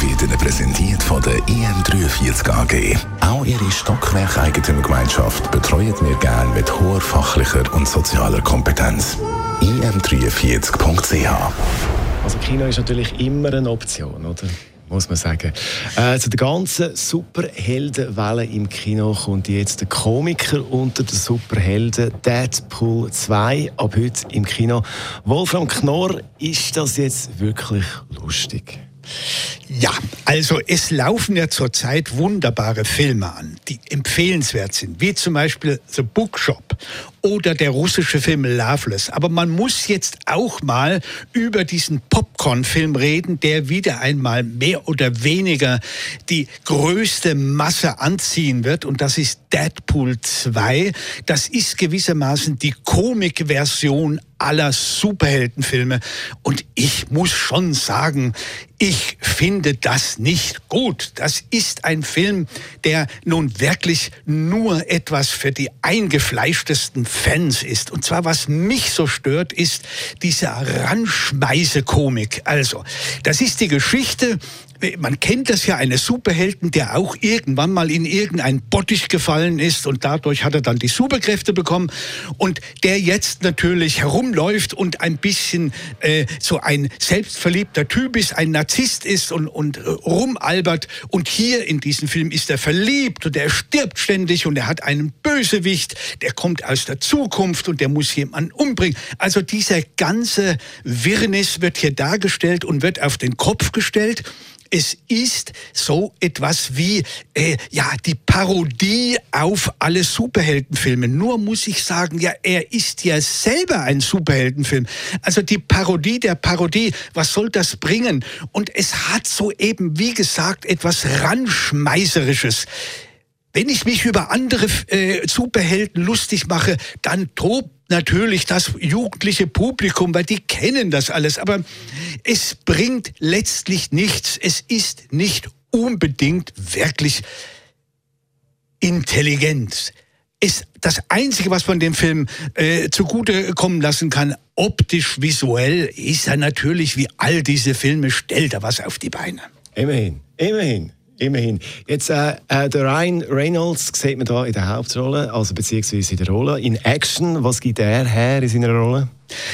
wird Ihnen präsentiert von der IM43 AG. Auch Ihre Stockwerk-Eigentümergemeinschaft betreuen wir gerne mit hoher fachlicher und sozialer Kompetenz. im43.ch Also Kino ist natürlich immer eine Option, oder? Muss man sagen. Äh, zu der ganzen Superheldenwelle im Kino kommt jetzt der Komiker unter den Superhelden Deadpool 2 ab heute im Kino. Wolfram Knorr, ist das jetzt wirklich lustig? Ja, also es laufen ja zurzeit wunderbare Filme an, die empfehlenswert sind, wie zum Beispiel The Bookshop oder der russische Film Loveless. Aber man muss jetzt auch mal über diesen Popcorn-Film reden, der wieder einmal mehr oder weniger die größte Masse anziehen wird. Und das ist Deadpool 2. Das ist gewissermaßen die Komik-Version aller Superheldenfilme. Und ich muss schon sagen, ich finde das nicht gut. Das ist ein Film, der nun wirklich nur etwas für die eingefleischtesten Fans ist. Und zwar, was mich so stört, ist diese Ranschmeiße-Komik. Also, das ist die Geschichte man kennt das ja eines Superhelden, der auch irgendwann mal in irgendein Bottich gefallen ist und dadurch hat er dann die Superkräfte bekommen. Und der jetzt natürlich herumläuft und ein bisschen äh, so ein selbstverliebter Typ ist, ein Narzisst ist und, und äh, rumalbert. Und hier in diesem Film ist er verliebt und er stirbt ständig und er hat einen Bösewicht, der kommt aus der Zukunft und der muss jemanden umbringen. Also dieser ganze Wirrnis wird hier dargestellt und wird auf den Kopf gestellt es ist so etwas wie äh, ja die Parodie auf alle Superheldenfilme. Nur muss ich sagen, ja, er ist ja selber ein Superheldenfilm. Also die Parodie der Parodie, was soll das bringen? Und es hat so eben, wie gesagt, etwas Ranschmeißerisches. Wenn ich mich über andere äh, Superhelden lustig mache, dann tobt natürlich das jugendliche Publikum, weil die kennen das alles. Aber es bringt letztlich nichts. Es ist nicht unbedingt wirklich intelligent. Ist das Einzige, was man dem Film äh, zugute kommen lassen kann, optisch, visuell, ist er natürlich, wie all diese Filme, stellt er was auf die Beine. Immerhin, immerhin. Immerhin. Jetzt, äh, äh, der Ryan Reynolds sieht man da in der Hauptrolle, also beziehungsweise in der Rolle. In Action, was gibt er her in seiner Rolle?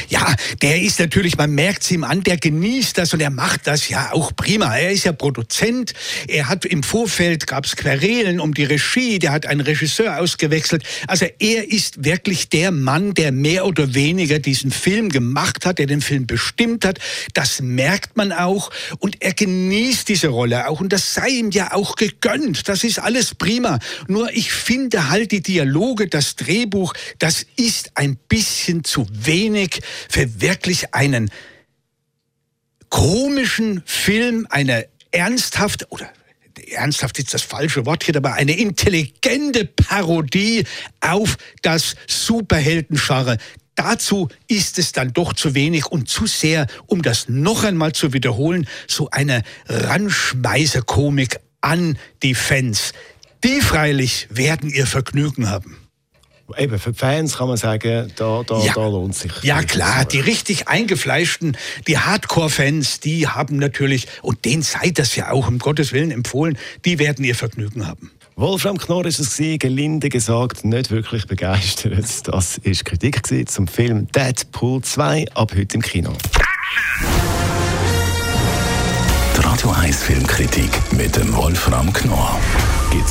Ja, der ist natürlich, man merkt es ihm an, der genießt das und er macht das ja auch prima. Er ist ja Produzent. Er hat im Vorfeld gab es Querelen um die Regie. Der hat einen Regisseur ausgewechselt. Also er ist wirklich der Mann, der mehr oder weniger diesen Film gemacht hat, der den Film bestimmt hat. Das merkt man auch und er genießt diese Rolle auch und das sei ihm ja auch gegönnt. Das ist alles prima. Nur ich finde halt die Dialoge, das Drehbuch, das ist ein bisschen zu wenig Titanic für wirklich einen komischen Film, eine ernsthafte oder ernsthaft ist das falsche Wort hier, aber eine intelligente Parodie auf das Superheldenscharre. Dazu ist es dann doch zu wenig und zu sehr, um das noch einmal zu wiederholen, so eine Ranschmeiße-Komik an die Fans. Die freilich werden ihr Vergnügen haben. Eben, für die Fans kann man sagen, da, da, ja. da lohnt sich. Ja klar, die richtig eingefleischten, die Hardcore-Fans, die haben natürlich, und denen sei das ja auch um Gottes Willen empfohlen, die werden ihr Vergnügen haben. Wolfram Knorr ist es gelinde gesagt, nicht wirklich begeistert. Das ist Kritik zum Film Deadpool 2 ab heute im Kino. Die Radio 1 Filmkritik mit dem Wolfram Knorr